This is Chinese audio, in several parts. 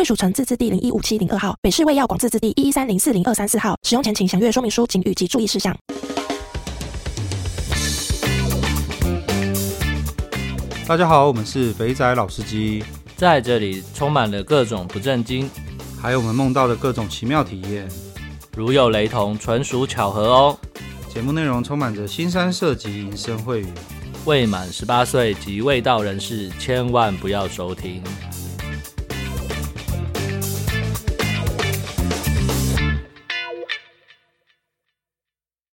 贵属城自治地零一五七零二号，北市卫药广自治地一一三零四零二三四号。使用前请详阅说明书、警语及注意事项。大家好，我们是肥仔老司机，在这里充满了各种不正经，还有我们梦到的各种奇妙体验。如有雷同，纯属巧合哦。节目内容充满着新三色及淫声秽语，未满十八岁及未到人士千万不要收听。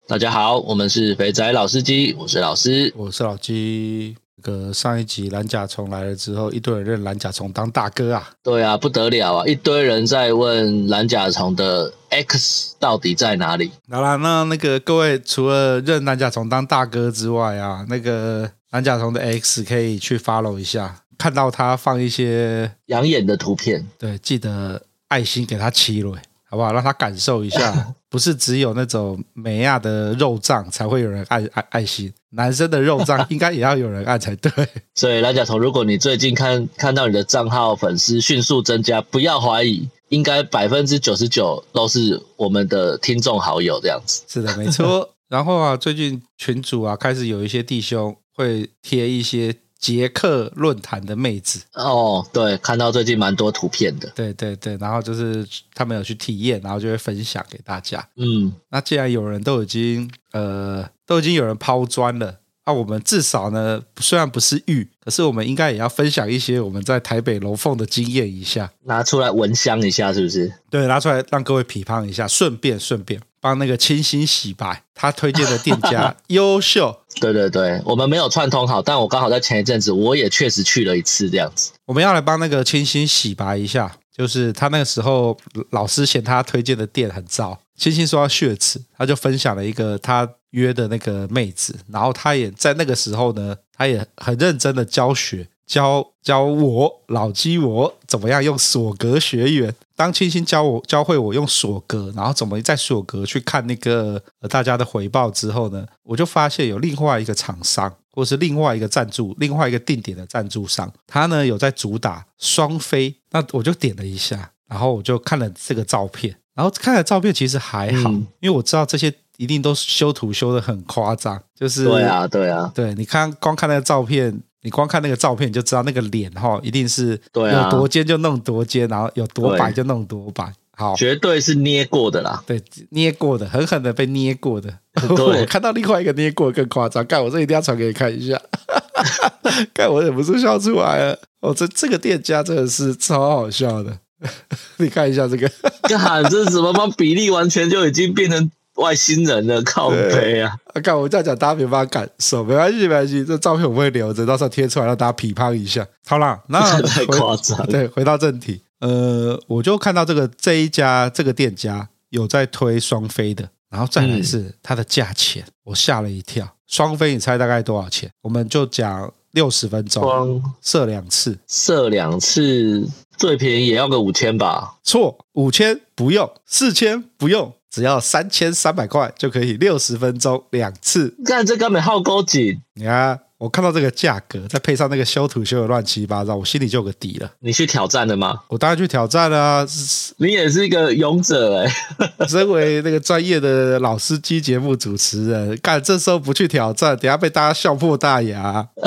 大家好，我们是肥仔老司机，我是老师，我是老鸡。个上一集蓝甲虫来了之后，一堆人认蓝甲虫当大哥啊！对啊，不得了啊！一堆人在问蓝甲虫的 X 到底在哪里？好啦，那那个各位除了认蓝甲虫当大哥之外啊，那个蓝甲虫的 X 可以去 follow 一下，看到他放一些养眼的图片，对，记得爱心给他七了。好不好？让他感受一下，不是只有那种美亚的肉酱才会有人爱爱爱心，男生的肉酱应该也要有人爱才对。所以蓝甲虫，如果你最近看看到你的账号粉丝迅速增加，不要怀疑，应该百分之九十九都是我们的听众好友这样子。是的，没错。然后啊，最近群主啊开始有一些弟兄会贴一些。捷克论坛的妹子。哦，对，看到最近蛮多图片的，对对对，然后就是他们有去体验，然后就会分享给大家。嗯，那既然有人都已经呃都已经有人抛砖了，那我们至少呢，虽然不是玉，可是我们应该也要分享一些我们在台北龙凤的经验一下，拿出来闻香一下，是不是？对，拿出来让各位批判一下，顺便顺便。帮那个清新洗白，他推荐的店家 优秀。对对对，我们没有串通好，但我刚好在前一阵子，我也确实去了一次这样子。我们要来帮那个清新洗白一下，就是他那个时候老师嫌他推荐的店很糟，清新说要血耻，他就分享了一个他约的那个妹子，然后他也在那个时候呢，他也很认真的教学。教教我老鸡我怎么样用锁格学员。当清新教我教会我用锁格，然后怎么在锁格去看那个大家的回报之后呢，我就发现有另外一个厂商，或是另外一个赞助，另外一个定点的赞助商，他呢有在主打双飞。那我就点了一下，然后我就看了这个照片，然后看了照片其实还好，嗯、因为我知道这些一定都修图修的很夸张，就是对啊对啊，对，你看光看那个照片。你光看那个照片，你就知道那个脸哈，一定是有多尖就弄多尖，然后有多白就弄多白。好，绝对是捏过的啦。对，捏过的，狠狠的被捏过的。我看到另外一个捏过的更夸张，干，我这一定要传给你看一下。干，我忍不住笑出来了。哦，这这个店家真的是超好笑的。你看一下这个，干，这是怎么把比例完全就已经变成。外星人的靠背啊！啊，看我这样讲，大家没办法感受，没关系，没关系，这照片我们会留着，到时候贴出来让大家批判一下。好啦，那 太夸张。对，回到正题，呃，我就看到这个这一家这个店家有在推双飞的，然后再来是它的价钱，嗯、我吓了一跳。双飞你猜大概多少钱？我们就讲六十分钟，射两次，射两次最便宜也要个五千吧？错，五千不用，四千不用。只要三千三百块就可以六十分钟两次，看这根本好高级。你看，我看到这个价格，再配上那个修图修的乱七八糟，我心里就有个底了。你去挑战了吗？我当然去挑战了啊！你也是一个勇者哎、欸，身为那个专业的老司机节目主持人，干这时候不去挑战，等下被大家笑破大牙。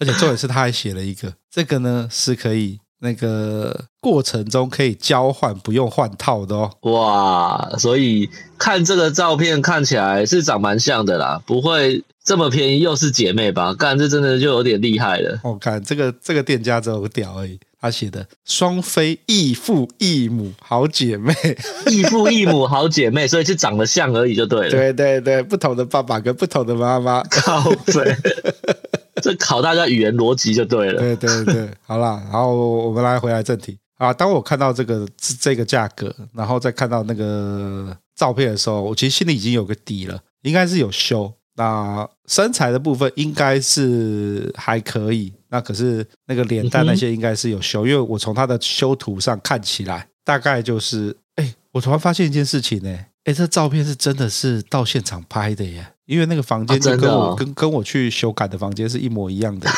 而且重点是他还写了一个，这个呢是可以。那个过程中可以交换，不用换套的哦。哇，所以看这个照片看起来是长蛮像的啦，不会这么便宜又是姐妹吧？干，这真的就有点厉害了。我、哦、看这个这个店家只有个屌而已，他写的双飞异父异母好姐妹，异父异母好姐妹，所以就长得像而已就对了。对对对，不同的爸爸跟不同的妈妈，靠北。这考大家语言逻辑就对了。对对对，好啦，然后我们来回来正题啊。当我看到这个这个价格，然后再看到那个照片的时候，我其实心里已经有个底了，应该是有修。那身材的部分应该是还可以，那可是那个脸蛋那些应该是有修，因为我从他的修图上看起来，大概就是，哎，我突然发现一件事情呢，哎，这照片是真的是到现场拍的耶，因为那个房间就跟我跟跟我去修改的房间是一模一样的。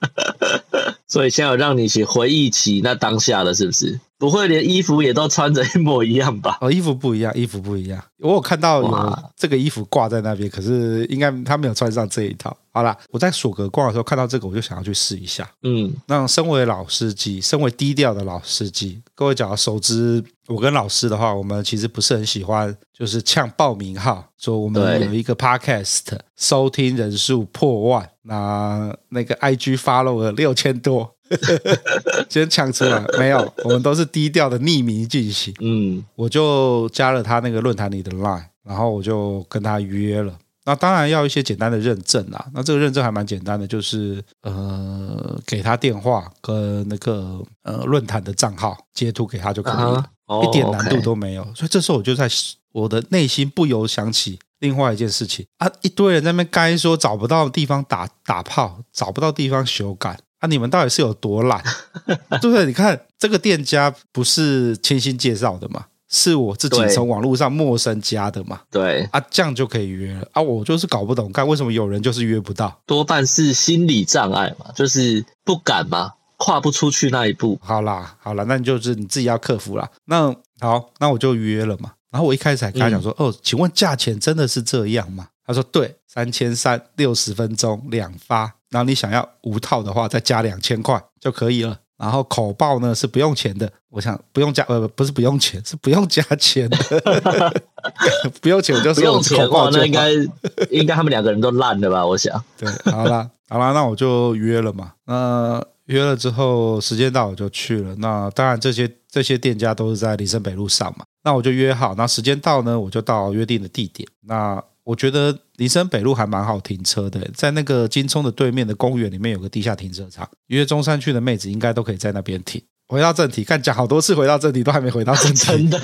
所以现在有让你去回忆起那当下了，是不是？不会连衣服也都穿着一模一样吧？哦，衣服不一样，衣服不一样。我有看到有这个衣服挂在那边，可是应该他没有穿上这一套。好啦，我在索格逛的时候看到这个，我就想要去试一下。嗯，那身为老司机，身为低调的老司机，各位只要熟知我跟老师的话，我们其实不是很喜欢，就是呛报名号，说我们有一个 podcast 收听人数破万，那那个 IG follow 了六千多。先抢出来没有？我们都是低调的匿名进行。嗯，我就加了他那个论坛里的 line，然后我就跟他约了。那当然要一些简单的认证啦。那这个认证还蛮简单的，就是呃，给他电话跟那个呃论坛的账号截图给他就可以了，一点难度都没有。所以这时候我就在我的内心不由想起另外一件事情啊，一堆人在那边该说找不到地方打打炮，找不到地方修改。啊！你们到底是有多懒？对不对？你看这个店家不是清新介绍的嘛？是我自己从网络上陌生加的嘛？对啊，这样就可以约了啊！我就是搞不懂，看为什么有人就是约不到？多半是心理障碍嘛，就是不敢嘛，跨不出去那一步。好啦，好啦，那你就是你自己要克服啦。那好，那我就约了嘛。然后我一开始还跟他讲说：“嗯、哦，请问价钱真的是这样吗？”他说：“对，三千三，六十分钟两发。”然后你想要五套的话，再加两千块就可以了。然后口爆呢是不用钱的，我想不用加呃不是不用钱，是不用加钱的，不用钱我就说口报就好。不用钱的话，那应该应该他们两个人都烂了吧？我想。对，好啦，好啦，那我就约了嘛。那约了之后，时间到我就去了。那当然这些这些店家都是在林森北路上嘛。那我就约好，那时间到呢，我就到约定的地点。那我觉得林森北路还蛮好停车的，在那个金聪的对面的公园里面有个地下停车场，约中山区的妹子应该都可以在那边停。回到正题，看讲好多次回到正题，都还没回到正题。真的，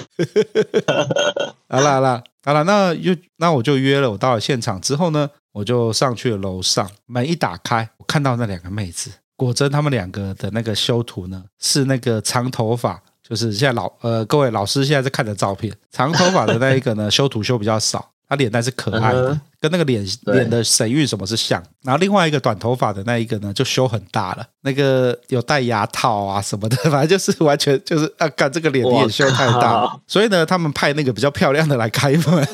好了好了好了，那又那我就约了。我到了现场之后呢，我就上去了楼上，门一打开，我看到那两个妹子，果真他们两个的那个修图呢，是那个长头发，就是现在老呃各位老师现在在看的照片，长头发的那一个呢，修图修比较少。他脸蛋是可爱的，跟那个脸脸的神韵什么是像。然后另外一个短头发的那一个呢，就修很大了，那个有戴牙套啊什么的，反正就是完全就是啊，干这个脸也修太大。所以呢，他们派那个比较漂亮的来开门，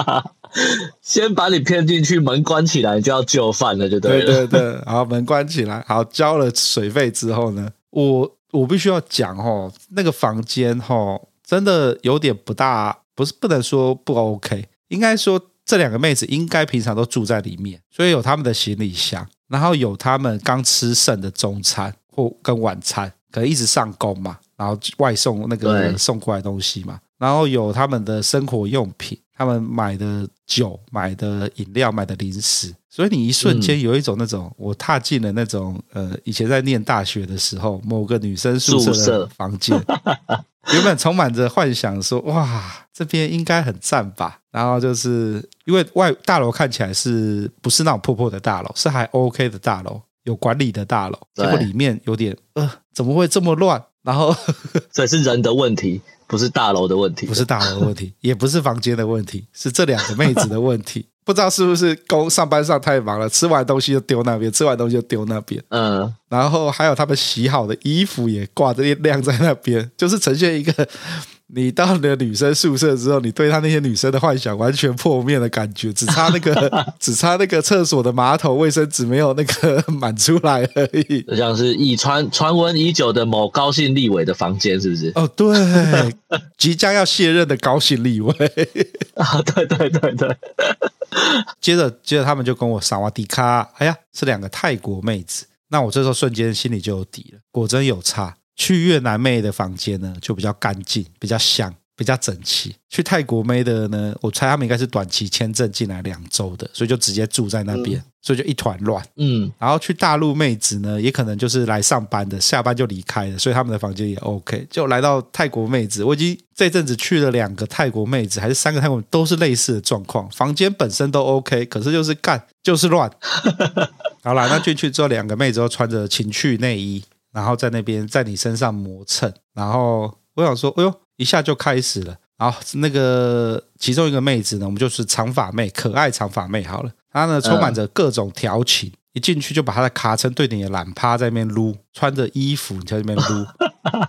先把你骗进去，门关起来就要就范了，就对了。对对对，好，门关起来，好，交了水费之后呢，我我必须要讲哦，那个房间哦，真的有点不大，不是不能说不 OK。应该说，这两个妹子应该平常都住在里面，所以有他们的行李箱，然后有他们刚吃剩的中餐或跟晚餐，可能一直上工嘛，然后外送那个送过来东西嘛，然后有他们的生活用品，他们买的酒、买的饮料、买的零食，所以你一瞬间有一种那种我踏进了那种呃，以前在念大学的时候某个女生宿舍的房间。原本充满着幻想，说哇，这边应该很赞吧。然后就是因为外大楼看起来是不是那种破破的大楼，是还 OK 的大楼，有管理的大楼。结果里面有点呃，怎么会这么乱？然后 所以是人的问题，不是大楼的问题，不是大楼的问题，也不是房间的问题，是这两个妹子的问题。不知道是不是工上班上太忙了，吃完东西就丢那边，吃完东西就丢那边。嗯，然后还有他们洗好的衣服也挂着晾在那边，就是呈现一个。你到了女生宿舍之后，你对她那些女生的幻想完全破灭的感觉，只差那个 只差那个厕所的马桶卫生纸没有那个满出来而已。就像是已传传闻已久的某高姓立委的房间，是不是？哦，对，即将要卸任的高姓立委 啊，对对对对。接着接着他们就跟我萨瓦迪卡，哎呀，是两个泰国妹子。那我这时候瞬间心里就有底了，果真有差。去越南妹的房间呢，就比较干净，比较香。比较整齐。去泰国妹的呢，我猜他们应该是短期签证进来两周的，所以就直接住在那边，嗯、所以就一团乱。嗯，然后去大陆妹子呢，也可能就是来上班的，下班就离开了，所以他们的房间也 OK。就来到泰国妹子，我已经这阵子去了两个泰国妹子，还是三个泰国妹，都是类似的状况，房间本身都 OK，可是就是干就是乱。好啦，那进去之后，两个妹子都穿着情趣内衣，然后在那边在你身上磨蹭，然后我想说，哎呦，一下就开始了。然后那个其中一个妹子呢，我们就是长发妹，可爱长发妹。好了，她呢充满着各种调情，一进去就把她的卡称对你的懒趴在那边撸，穿着衣服你在那边撸，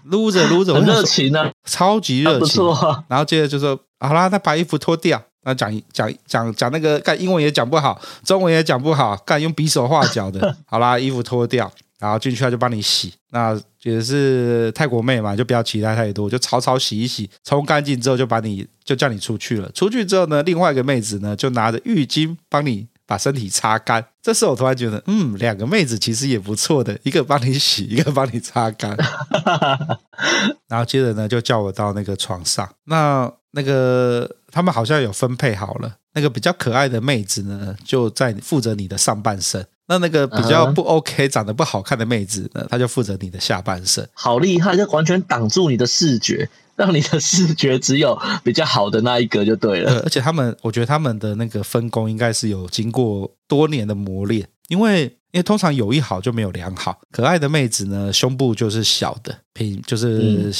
撸着撸着，很热情啊，超级热情。然后接着就说，好啦，那把衣服脱掉。那讲讲讲讲那个，干英文也讲不好，中文也讲不好，干用比手画脚的。好啦，衣服脱掉。然后进去他就帮你洗，那也是泰国妹嘛，就不要期待太多，就草草洗一洗，冲干净之后就把你就叫你出去了。出去之后呢，另外一个妹子呢就拿着浴巾帮你把身体擦干。这时候我突然觉得，嗯，两个妹子其实也不错的，一个帮你洗，一个帮你擦干。然后接着呢就叫我到那个床上，那那个他们好像有分配好了，那个比较可爱的妹子呢就在负责你的上半身。那那个比较不 OK、长得不好看的妹子呢，她就负责你的下半身。好厉害，就完全挡住你的视觉，让你的视觉只有比较好的那一个就对了。而且他们，我觉得他们的那个分工应该是有经过多年的磨练，因为。因为通常有一好就没有两好，可爱的妹子呢，胸部就是小的，平就是、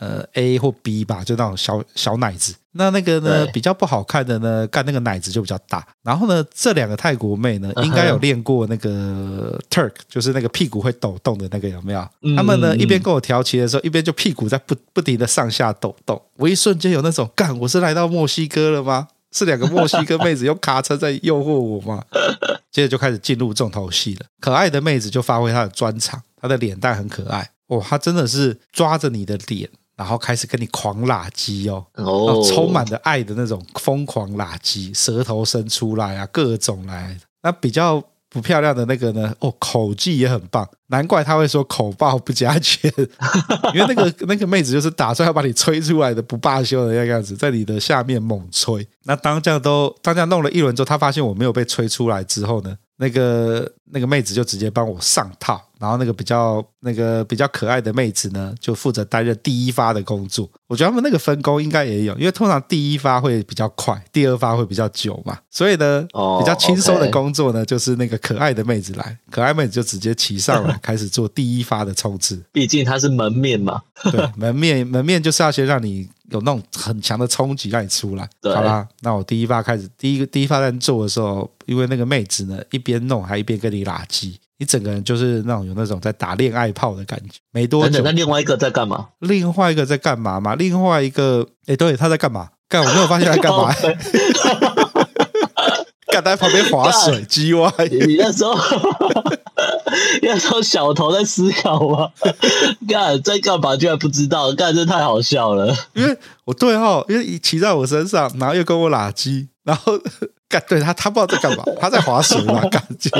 嗯、呃 A 或 B 吧，就那种小小奶子。那那个呢比较不好看的呢，干那个奶子就比较大。然后呢，这两个泰国妹呢，应该有练过那个 Turk，就是那个屁股会抖动的那个，有没有？他们呢一边跟我调情的时候，一边就屁股在不不停的上下抖动。我一瞬间有那种干，我是来到墨西哥了吗？是两个墨西哥妹子用卡车在诱惑我吗？接着就开始进入重头戏了。可爱的妹子就发挥她的专长，她的脸蛋很可爱哦，她真的是抓着你的脸，然后开始跟你狂拉鸡哦，哦，充满着爱的那种疯狂拉鸡，舌头伸出来啊，各种来。那比较。不漂亮的那个呢？哦，口技也很棒，难怪他会说口爆不加钱，因为那个那个妹子就是打算要把你吹出来的，不罢休的那个样子，在你的下面猛吹。那当这样都当这样弄了一轮之后，他发现我没有被吹出来之后呢，那个那个妹子就直接帮我上套。然后那个比较那个比较可爱的妹子呢，就负责担任第一发的工作。我觉得他们那个分工应该也有，因为通常第一发会比较快，第二发会比较久嘛。所以呢，比较轻松的工作呢，就是那个可爱的妹子来，可爱妹子就直接骑上来开始做第一发的冲刺。毕竟她是门面嘛，对，门面门面就是要先让你有那种很强的冲击，让你出来。好啦，那我第一发开始，第一个第一发在做的时候，因为那个妹子呢，一边弄还一边跟你拉机。你整个人就是那种有那种在打恋爱炮的感觉，没多久。那另外一个在干嘛？另外一个在干嘛嘛？另外一个，哎，对，他在干嘛？干，我没有发现他在干嘛。干，他在旁边划水，机歪。你那时候，那时候小头在思考吗？干，在干嘛？居然不知道，干，这太好笑了。因为我对哦，因为骑在我身上，然后又跟我拉机，然后。干，对他，他不知道在干嘛，他在划水嘛，感觉。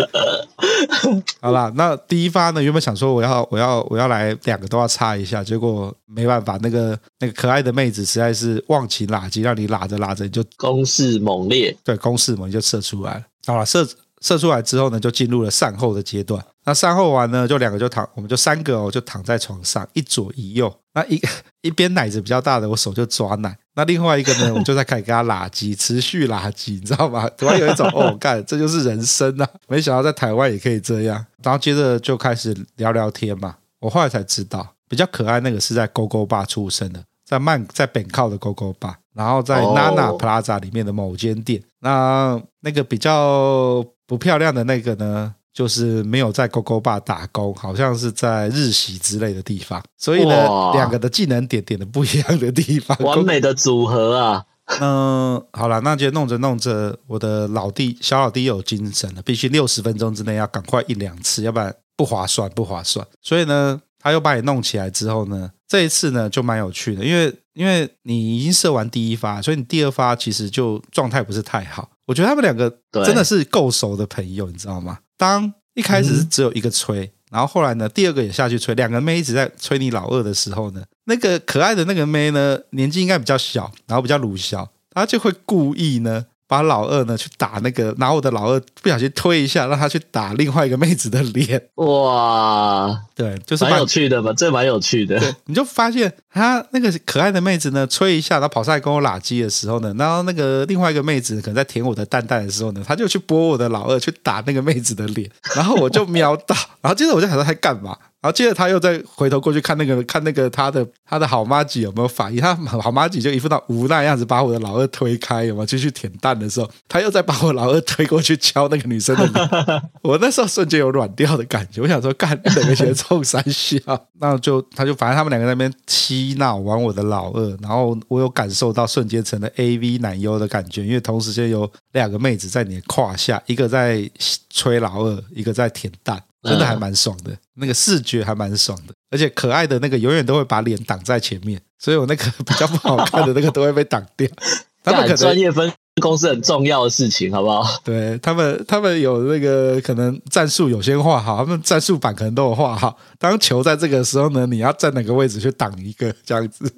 好啦，那第一发呢，原本想说我要我要我要来两个都要插一下，结果没办法，那个那个可爱的妹子实在是忘情喇机，让你拉着拉着你就攻势猛烈，对，攻势猛烈就射出来了。好了，射射出来之后呢，就进入了善后的阶段。那善后完呢，就两个就躺，我们就三个哦，就躺在床上，一左一右。那一 一边奶子比较大的，我手就抓奶。那另外一个呢，我就在开始给他拉鸡，持续拉鸡，你知道吗？突然有一种哦，干，这就是人生啊！没想到在台湾也可以这样。然后接着就开始聊聊天嘛。我后来才知道，比较可爱那个是在勾勾吧出生的，在曼在本靠的勾勾吧，然后在 Nana Plaza 里面的某间店。那那个比较不漂亮的那个呢？就是没有在勾勾吧打工，好像是在日系之类的地方，所以呢，两个的技能点点的不一样的地方，完美的组合啊！嗯，好了，那就弄着弄着，我的老弟小老弟又有精神了，必须六十分钟之内要赶快一两次，要不然不划算，不划算。所以呢，他又把你弄起来之后呢，这一次呢就蛮有趣的，因为因为你已经射完第一发，所以你第二发其实就状态不是太好。我觉得他们两个真的是够熟的朋友，你知道吗？当一开始是只有一个吹，然后后来呢，第二个也下去吹，两个妹一直在吹你老二的时候呢，那个可爱的那个妹呢，年纪应该比较小，然后比较鲁小，她就会故意呢。把老二呢去打那个，拿我的老二不小心推一下，让他去打另外一个妹子的脸。哇，对，就是蛮有趣的吧？这蛮有趣的。你就发现他那个可爱的妹子呢，吹一下，然后跑上来跟我拉鸡的时候呢，然后那个另外一个妹子可能在舔我的蛋蛋的时候呢，他就去拨我的老二去打那个妹子的脸，然后我就瞄到，然后接着我就想说他干嘛？然后接着他又再回头过去看那个看那个他的他的好妈吉有没有反应，他好妈吉就一副那无奈样子，把我的老二推开，有没有继续舔蛋的时候，他又再把我老二推过去敲那个女生的脸。我那时候瞬间有软掉的感觉，我想说干两个学冲三笑，那就他就反正他们两个在那边嬉闹玩我的老二，然后我有感受到瞬间成了 AV 男优的感觉，因为同时间有两个妹子在你的胯下，一个在吹老二，一个在舔蛋。真的还蛮爽的，那个视觉还蛮爽的，而且可爱的那个永远都会把脸挡在前面，所以我那个 比较不好看的那个都会被挡掉。他们可能专业分工是很重要的事情，好不好？对他们，他们有那个可能战术有先画好，他们战术板可能都有画好。当球在这个时候呢，你要站哪个位置去挡一个这样子。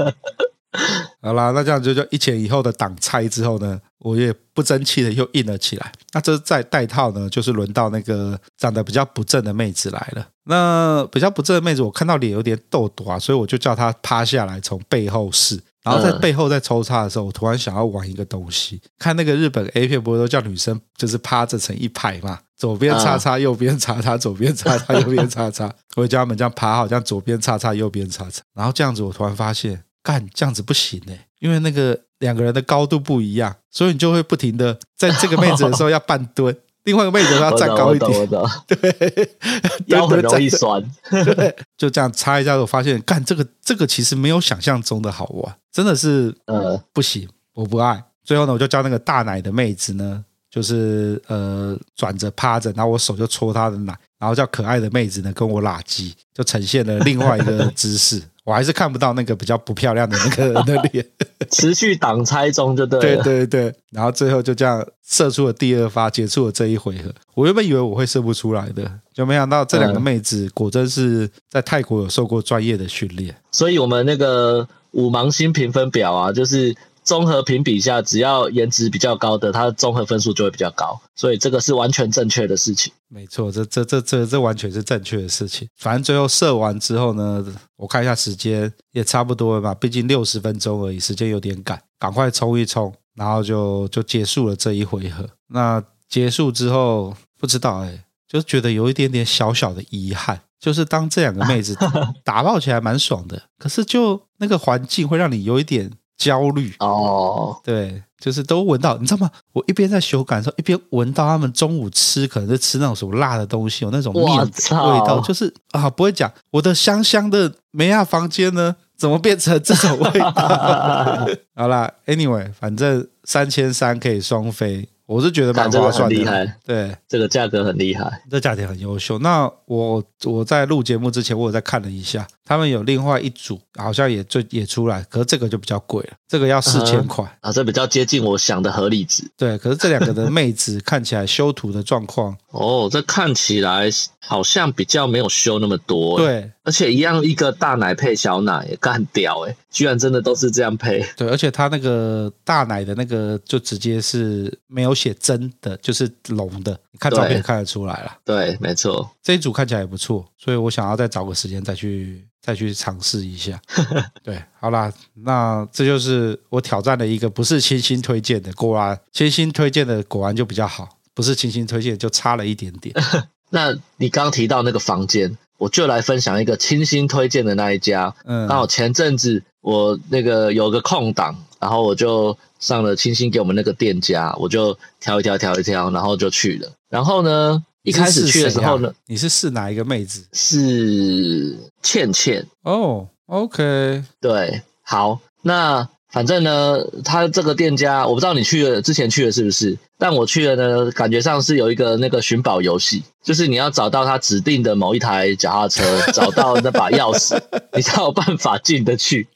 好啦，那这样就就一前一后的挡拆之后呢，我也不争气的又硬了起来。那这再带套呢，就是轮到那个长得比较不正的妹子来了。那比较不正的妹子，我看到脸有点痘痘啊，所以我就叫她趴下来，从背后试。然后在背后在抽插的时候，我突然想要玩一个东西。看那个日本 A 片，不是都叫女生就是趴着成一排嘛？左边叉叉，右边叉叉，左边叉叉，右边叉叉。我就叫他们这样趴好，这样左边叉叉，右边叉叉。然后这样子，我突然发现。干这样子不行哎，因为那个两个人的高度不一样，所以你就会不停的在这个妹子的时候要半蹲，另外一个妹子要站高一点，对，腰很容易酸，对，就这样擦一下，我发现干这个这个其实没有想象中的好玩，真的是呃不行，我不爱。最后呢，我就叫那个大奶的妹子呢，就是呃转着趴着，然后我手就戳她的奶，然后叫可爱的妹子呢跟我拉鸡，就呈现了另外一个姿势。我还是看不到那个比较不漂亮的那个人的 脸，持续挡拆中就对了。对对对，然后最后就这样射出了第二发，结束了这一回合。我原本以为我会射不出来的，就没想到这两个妹子果真是在泰国有受过专业的训练。所以我们那个五芒星评分表啊，就是。综合评比下，只要颜值比较高的，它的综合分数就会比较高，所以这个是完全正确的事情。没错，这这这这这完全是正确的事情。反正最后射完之后呢，我看一下时间也差不多了吧，毕竟六十分钟而已，时间有点赶，赶快冲一冲，然后就就结束了这一回合。那结束之后，不知道哎，就觉得有一点点小小的遗憾，就是当这两个妹子 打爆起来蛮爽的，可是就那个环境会让你有一点。焦虑哦，对，就是都闻到，你知道吗？我一边在修改的时候，一边闻到他们中午吃，可能是吃那种什么辣的东西，有那种面味道，就是啊，不会讲我的香香的梅亚房间呢，怎么变成这种味道？好啦，Anyway，反正三千三可以双飞。我是觉得蛮划算的，厉害，对，这个价格很厉害，这价钱很优秀。那我我在录节目之前，我有在看了一下，他们有另外一组，好像也最也出来，可是这个就比较贵了，这个要四千块。啊，这比较接近我想的合理值。对，可是这两个的妹子看起来修图的状况，哦，这看起来好像比较没有修那么多，对，而且一样一个大奶配小奶，也干屌哎，居然真的都是这样配。对，而且他那个大奶的那个就直接是没有。写真的就是龙的，你看照片也看得出来了。对，没错，这一组看起来也不错，所以我想要再找个时间再去再去尝试一下。对，好啦，那这就是我挑战的一个不是清新推荐的，果然清新推荐的果然就比较好，不是清新推荐就差了一点点。那你刚提到那个房间，我就来分享一个清新推荐的那一家。嗯，刚好前阵子我那个有个空档，然后我就。上了清新给我们那个店家，我就挑一挑，挑一挑，然后就去了。然后呢，一开始去的时候呢，你是试哪一个妹子？是倩倩。哦，OK，对，好，那反正呢，他这个店家，我不知道你去了之前去了是不是？但我去了呢，感觉上是有一个那个寻宝游戏，就是你要找到他指定的某一台脚踏车，找到那把钥匙，你才有办法进得去。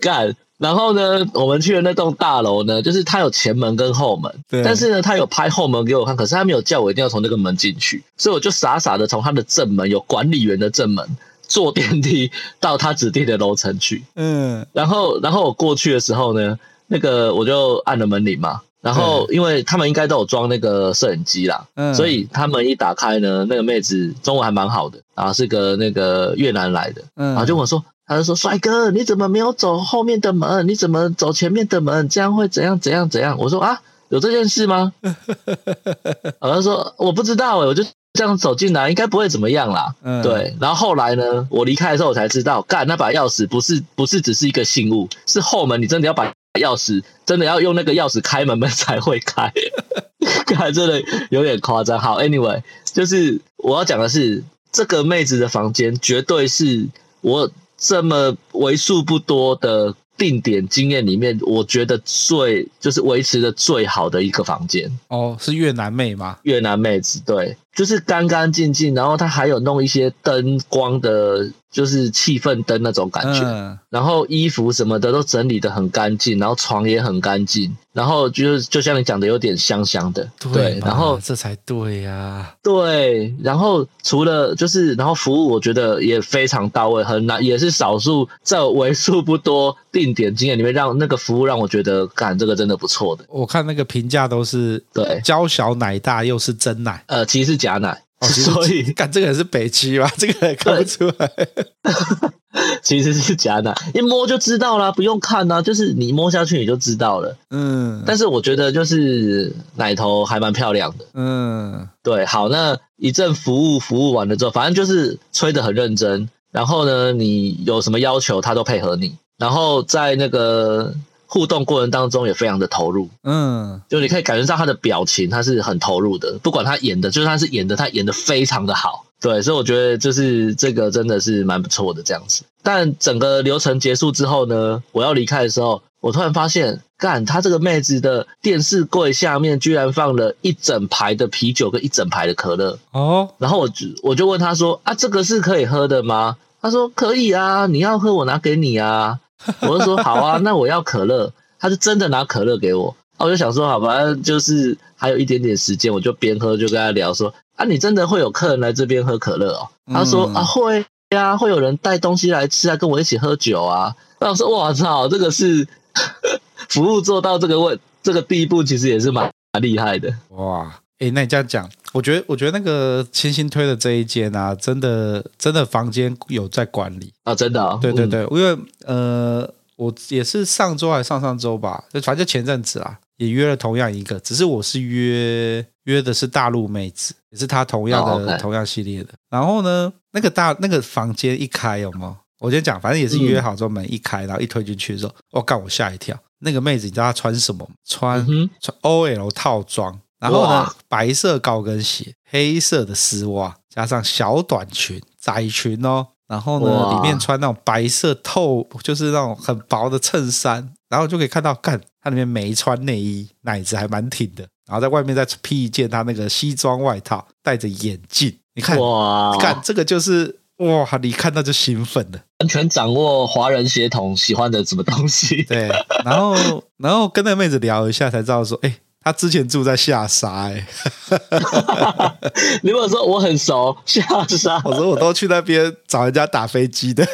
干。然后呢，我们去的那栋大楼呢，就是它有前门跟后门，对。但是呢，他有拍后门给我看，可是他没有叫我一定要从那个门进去，所以我就傻傻的从他的正门，有管理员的正门坐电梯到他指定的楼层去。嗯，然后然后我过去的时候呢，那个我就按了门铃嘛。然后因为他们应该都有装那个摄影机啦，嗯，所以他们一打开呢，那个妹子中文还蛮好的，然后是个那个越南来的，嗯，然后就跟我说，他就说帅哥，你怎么没有走后面的门？你怎么走前面的门？这样会怎样怎样怎样？我说啊，有这件事吗？然后他说我不知道哎，我就这样走进来，应该不会怎么样啦。嗯，对。然后后来呢，我离开的时候我才知道，干那把钥匙不是不是只是一个信物，是后门，你真的要把。钥匙真的要用那个钥匙开门门才会开，还真的有点夸张。好，Anyway，就是我要讲的是，这个妹子的房间绝对是我这么为数不多的定点经验里面，我觉得最就是维持的最好的一个房间。哦，是越南妹吗？越南妹子，对，就是干干净净，然后它还有弄一些灯光的。就是气氛灯那种感觉，嗯，然后衣服什么的都整理的很干净，然后床也很干净，然后就是就像你讲的，有点香香的，对，对，然后这才对呀，啊，对，然后除了就是，然后服务我觉得也非常到位，很难，也是少数在为数不多定点经验里面让那个服务让我觉得，干这个真的不错的。我看那个评价都是对，娇小奶大又是真奶，呃，其实是假奶。哦、所以，干这个人是北七吧？这个也看不出来，其实是假奶，一摸就知道啦，不用看啊，就是你摸下去你就知道了。嗯，但是我觉得就是奶头还蛮漂亮的。嗯，对，好，那一阵服务服务完了之后，反正就是吹得很认真，然后呢，你有什么要求他都配合你，然后在那个。互动过程当中也非常的投入，嗯，就你可以感觉到他的表情，他是很投入的，不管他演的，就是他是演的，他演的非常的好，对，所以我觉得就是这个真的是蛮不错的这样子。但整个流程结束之后呢，我要离开的时候，我突然发现，干，他这个妹子的电视柜下面居然放了一整排的啤酒跟一整排的可乐哦，然后我就我就问他说啊，这个是可以喝的吗？他说可以啊，你要喝我拿给你啊。我就说好啊，那我要可乐。他就真的拿可乐给我，我就想说，好吧，就是还有一点点时间，我就边喝就跟他聊说，啊，你真的会有客人来这边喝可乐哦？他说啊，会呀，会有人带东西来吃啊，跟我一起喝酒啊。那我说，我操，这个是 服务做到这个位这个地步，其实也是蛮蛮厉害的。哇，诶，那你这样讲，我觉得，我觉得那个清新推的这一间啊，真的真的房间有在管理啊，真的、哦，对对对，嗯、因为呃。我也是上周还是上上周吧，就反正就前阵子啊，也约了同样一个，只是我是约约的是大陆妹子，也是她同样的、oh, okay. 同样系列的。然后呢，那个大那个房间一开有没有？我先讲，反正也是约好之后门一开，然后一推进去的时候，我、嗯、干、哦、我吓一跳。那个妹子你知道她穿什么？穿、嗯、穿 OL 套装，然后呢白色高跟鞋，黑色的丝袜，加上小短裙窄裙哦。然后呢，里面穿那种白色透，就是那种很薄的衬衫，然后就可以看到，干，他里面没穿内衣，奶子还蛮挺的。然后在外面再披一件他那个西装外套，戴着眼镜，你看，哇，看这个就是哇，你看到就兴奋了，完全掌握华人血统喜欢的什么东西。对，然后然后跟那个妹子聊一下，才知道说，哎。他之前住在下沙，哎，你跟我说我很熟？下沙，我说我都去那边找人家打飞机的，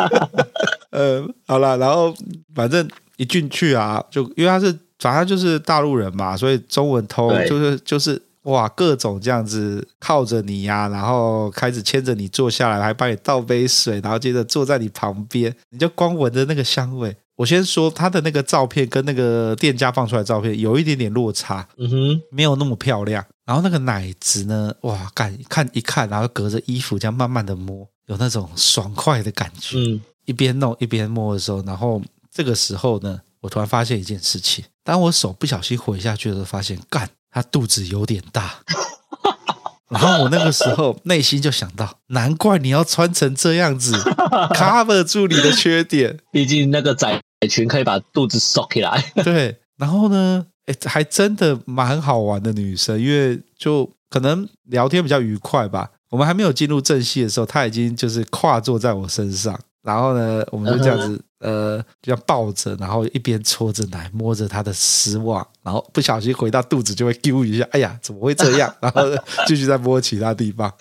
呃，好了，然后反正一进去啊，就因为他是反正就是大陆人嘛，所以中文通就是就是哇，各种这样子靠着你呀、啊，然后开始牵着你坐下来，还帮你倒杯水，然后接着坐在你旁边，你就光闻着那个香味。我先说他的那个照片跟那个店家放出来的照片有一点点落差，嗯哼，没有那么漂亮。然后那个奶子呢，哇，干看一看，然后隔着衣服这样慢慢的摸，有那种爽快的感觉。嗯，一边弄一边摸的时候，然后这个时候呢，我突然发现一件事情，当我手不小心回下去的时候，发现干，他肚子有点大。然后我那个时候内心就想到，难怪你要穿成这样子，cover 住你的缺点。毕竟那个窄裙可以把肚子收起来。对，然后呢，哎，还真的蛮好玩的女生，因为就可能聊天比较愉快吧。我们还没有进入正戏的时候，她已经就是跨坐在我身上，然后呢，我们就这样子，呃，就这样抱着，然后一边搓着奶，摸着他的丝袜，然后不小心回到肚子就会丢一下，哎呀，怎么会这样？然后继续再摸其他地方，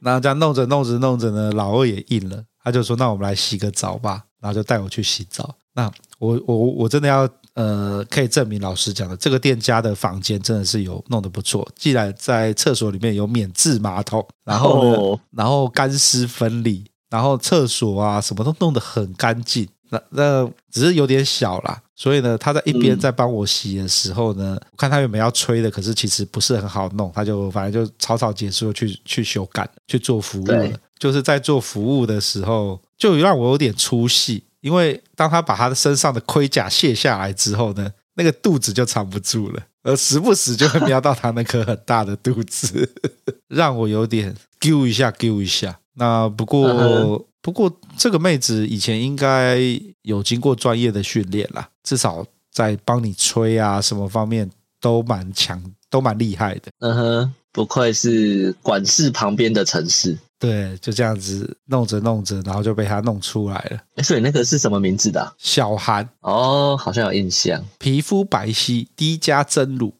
然后这样弄着弄着弄着呢，老二也硬了，他就说：“那我们来洗个澡吧。”然后就带我去洗澡。那我我我真的要。呃，可以证明老师讲的，这个店家的房间真的是有弄得不错。既然在厕所里面有免治马桶，然后呢，oh. 然后干湿分离，然后厕所啊什么都弄得很干净。那那只是有点小啦，所以呢，他在一边在帮我洗的时候呢，嗯、我看他有没有要吹的，可是其实不是很好弄，他就反正就草草结束了去去修改去做服务了。就是在做服务的时候，就让我有点出戏。因为当他把他的身上的盔甲卸下来之后呢，那个肚子就藏不住了，而时不时就会瞄到他那颗很大的肚子，让我有点丢一下丢一下。那不过不过这个妹子以前应该有经过专业的训练啦，至少在帮你吹啊什么方面都蛮强，都蛮厉害的。嗯哼，不愧是管事旁边的城市。对，就这样子弄着弄着，然后就被他弄出来了。哎，所以那个是什么名字的啊？小韩哦，好像有印象。皮肤白皙，低加真乳。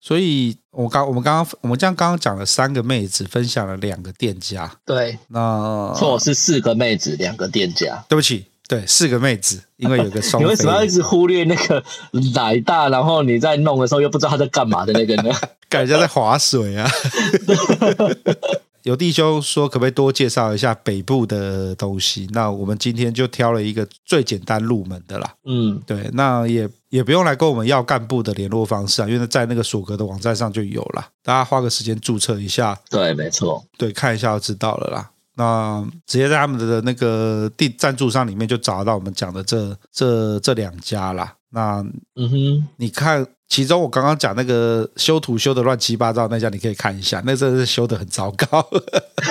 所以我刚我们刚刚我们这样刚刚讲了三个妹子，分享了两个店家。对，那错是四个妹子，两个店家。对不起。对，四个妹子，因为有个双。你为什么要一直忽略那个奶大，然后你在弄的时候又不知道他在干嘛的那个呢？感觉在划水啊！有弟兄说，可不可以多介绍一下北部的东西？那我们今天就挑了一个最简单入门的啦。嗯，对，那也也不用来跟我们要干部的联络方式啊，因为在那个索格的网站上就有了，大家花个时间注册一下。对，没错，对，看一下就知道了啦。那直接在他们的那个地赞助商里面就找到我们讲的这这这两家啦。那嗯哼，你看。其中我刚刚讲那个修图修的乱七八糟那家，你可以看一下，那真的是修的很糟糕。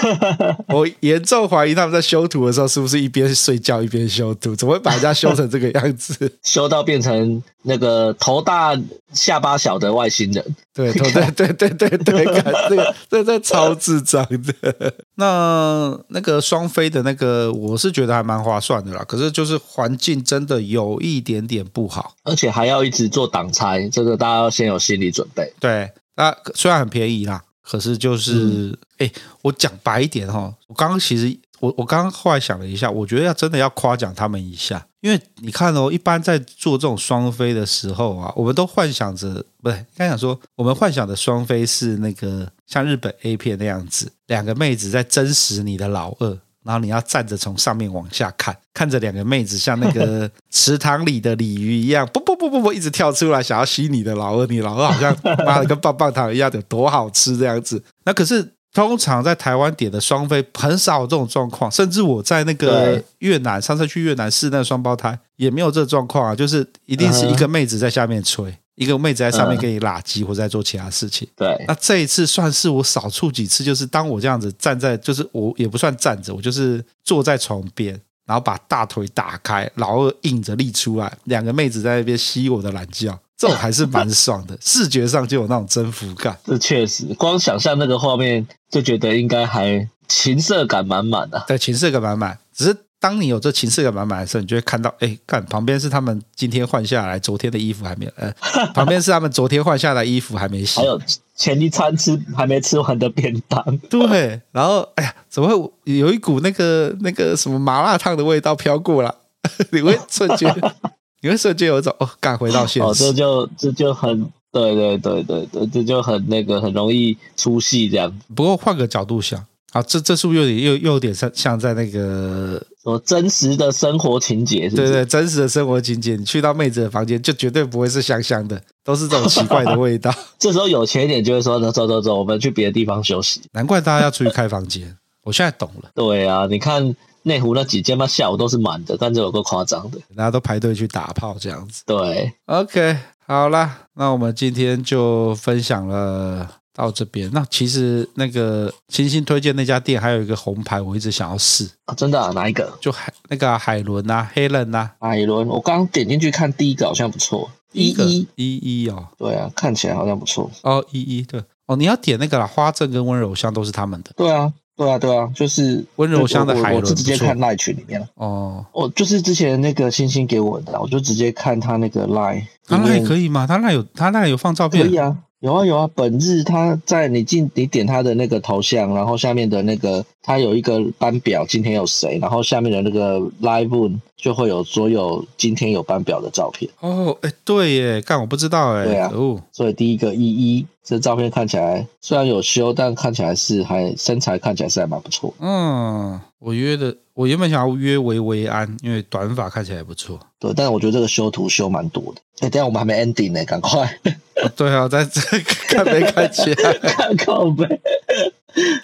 我严重怀疑他们在修图的时候是不是一边睡觉一边修图，怎么会把人家修成这个样子？修到变成那个头大下巴小的外星人？对，对对对对对对，看这个这这超智障的。那那个双飞的那个，我是觉得还蛮划算的啦。可是就是环境真的有一点点不好，而且还要一直做挡拆。这个大家要先有心理准备。对，那虽然很便宜啦，可是就是，哎、嗯，我讲白一点哈，我刚刚其实我我刚刚后来想了一下，我觉得要真的要夸奖他们一下，因为你看哦，一般在做这种双飞的时候啊，我们都幻想着，不对，应该讲说，我们幻想的双飞是那个像日本 A 片那样子，两个妹子在真实你的老二。然后你要站着从上面往下看，看着两个妹子像那个 池塘里的鲤鱼一样，不不不不不，一直跳出来想要吸你的老二，你老二好像妈的跟棒棒糖一样的多好吃这样子。那可是通常在台湾点的双飞很少有这种状况，甚至我在那个越南上次去越南试那个双胞胎也没有这状况啊，就是一定是一个妹子在下面吹。一个妹子在上面给你拉机，或者在做其他事情。对，那这一次算是我少处几次，就是当我这样子站在，就是我也不算站着，我就是坐在床边，然后把大腿打开，老二硬着立出来，两个妹子在那边吸我的懒觉，这种还是蛮爽的，视觉上就有那种征服感。这确实，光想象那个画面就觉得应该还情色感满满的。对，情色感满满，只是。当你有这情色感满满的时候，你就会看到，哎，看旁边是他们今天换下来，昨天的衣服还没有，呃，旁边是他们昨天换下来衣服还没洗，还有前一餐吃还没吃完的便当，对，然后，哎呀，怎么会有一股那个那个什么麻辣烫的味道飘过来？你会瞬间，你会瞬间有一种哦，赶回到现实，哦，这就这就很，对对对对对，这就很那个很容易出戏这样。不过换个角度想。啊，这这是不是有点又又有点像像在那个说真实的生活情节是不是？对对，真实的生活情节，你去到妹子的房间，就绝对不会是香香的，都是这种奇怪的味道。这时候有钱一点就会说：“那走走走，我们去别的地方休息。”难怪大家要出去开房间，我现在懂了。对啊，你看内湖那几间嘛，下午都是满的，但这有个夸张的，大家都排队去打炮这样子。对，OK，好啦，那我们今天就分享了。到这边，那其实那个星星推荐那家店还有一个红牌，我一直想要试啊，真的啊？哪一个？就海那个、啊、海伦啊，黑人啊，海伦。我刚刚点进去看第一个好像不错，一一一一哦，对啊，看起来好像不错哦，一一对哦，你要点那个啦，花正跟温柔乡都是他们的，对啊，对啊，对啊，就是温柔乡的海伦，我是直接看 line 群里面了。哦，我就是之前那个星星给我的，我就直接看他那个 line，他那也可以吗？他赖有他赖有放照片？可以啊。有啊有啊，本日他在你进你点他的那个头像，然后下面的那个他有一个班表，今天有谁，然后下面的那个 live room 就会有所有今天有班表的照片。哦，哎，对耶，干我不知道哎。对啊，哦，所以第一个一一这照片看起来虽然有修，但看起来是还身材看起来是还蛮不错。嗯，我约的我原本想要约维维安，因为短发看起来还不错。对，但是我觉得这个修图修蛮多的。哎，等下我们还没 ending 呢，赶快。哦、对啊，在这看没看起来？看 靠背。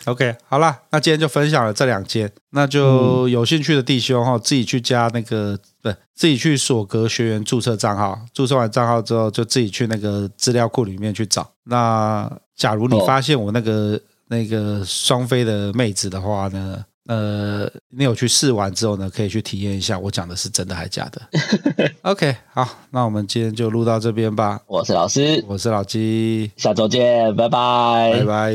OK，好啦，那今天就分享了这两间，那就有兴趣的弟兄哈，自己去加那个，不，自己去索格学员注册账号，注册完账号之后，就自己去那个资料库里面去找。那假如你发现我那个、哦、那个双飞的妹子的话呢？呃，你有去试完之后呢，可以去体验一下，我讲的是真的还是假的？OK，好，那我们今天就录到这边吧。我是老师，我是老鸡，下周见，拜拜，拜拜。